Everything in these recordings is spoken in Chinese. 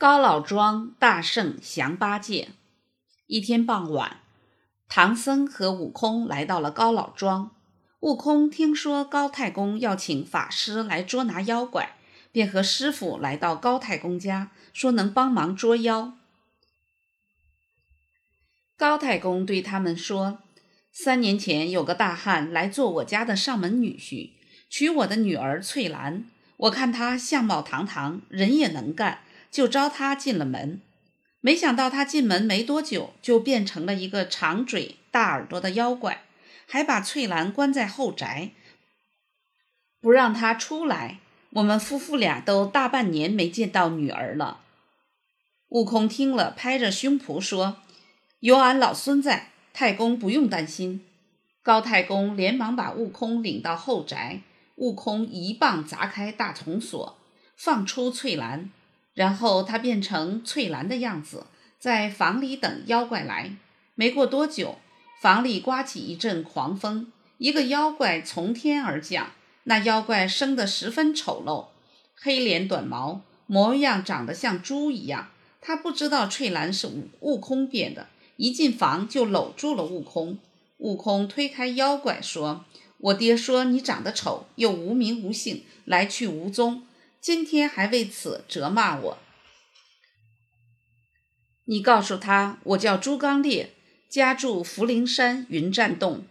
高老庄大圣降八戒。一天傍晚，唐僧和悟空来到了高老庄。悟空听说高太公要请法师来捉拿妖怪，便和师傅来到高太公家，说能帮忙捉妖。高太公对他们说：“三年前有个大汉来做我家的上门女婿，娶我的女儿翠兰。我看他相貌堂堂，人也能干。”就招他进了门，没想到他进门没多久，就变成了一个长嘴大耳朵的妖怪，还把翠兰关在后宅，不让他出来。我们夫妇俩都大半年没见到女儿了。悟空听了，拍着胸脯说：“有俺老孙在，太公不用担心。”高太公连忙把悟空领到后宅，悟空一棒砸开大铜锁，放出翠兰。然后他变成翠兰的样子，在房里等妖怪来。没过多久，房里刮起一阵狂风，一个妖怪从天而降。那妖怪生得十分丑陋，黑脸短毛，模样长得像猪一样。他不知道翠兰是悟悟空变的，一进房就搂住了悟空。悟空推开妖怪说：“我爹说你长得丑，又无名无姓，来去无踪。”今天还为此责骂我。你告诉他，我叫朱刚烈，家住福陵山云栈洞。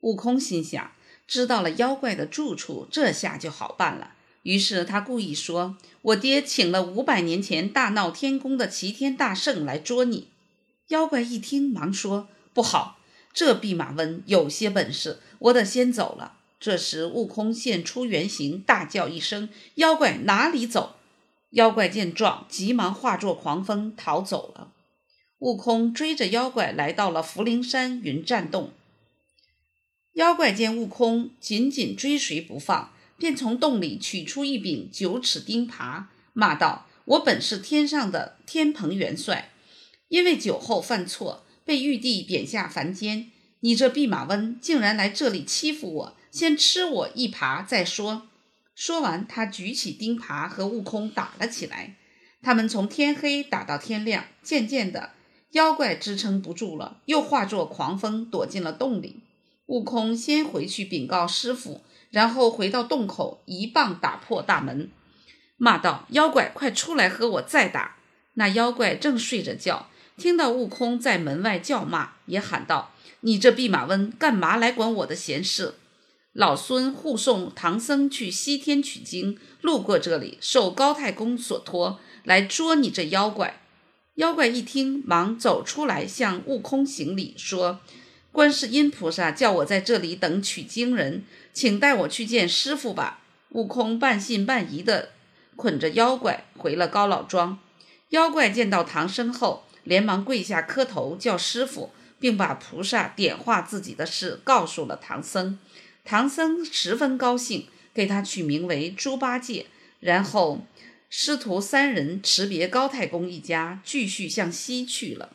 悟空心想，知道了妖怪的住处，这下就好办了。于是他故意说：“我爹请了五百年前大闹天宫的齐天大圣来捉你。”妖怪一听，忙说：“不好，这弼马温有些本事，我得先走了。”这时，悟空现出原形，大叫一声：“妖怪哪里走？”妖怪见状，急忙化作狂风逃走了。悟空追着妖怪来到了福陵山云栈洞。妖怪见悟空紧紧追随不放，便从洞里取出一柄九齿钉耙，骂道：“我本是天上的天蓬元帅，因为酒后犯错，被玉帝贬下凡间。你这弼马温竟然来这里欺负我！”先吃我一耙再说。说完，他举起钉耙和悟空打了起来。他们从天黑打到天亮，渐渐的，妖怪支撑不住了，又化作狂风躲进了洞里。悟空先回去禀告师傅，然后回到洞口，一棒打破大门，骂道：“妖怪，快出来和我再打！”那妖怪正睡着觉，听到悟空在门外叫骂，也喊道：“你这弼马温，干嘛来管我的闲事？”老孙护送唐僧去西天取经，路过这里，受高太公所托来捉你这妖怪。妖怪一听，忙走出来向悟空行礼，说：“观世音菩萨叫我在这里等取经人，请带我去见师傅吧。”悟空半信半疑的捆着妖怪回了高老庄。妖怪见到唐僧后，连忙跪下磕头叫师傅，并把菩萨点化自己的事告诉了唐僧。唐僧十分高兴，给他取名为猪八戒。然后师徒三人辞别高太公一家，继续向西去了。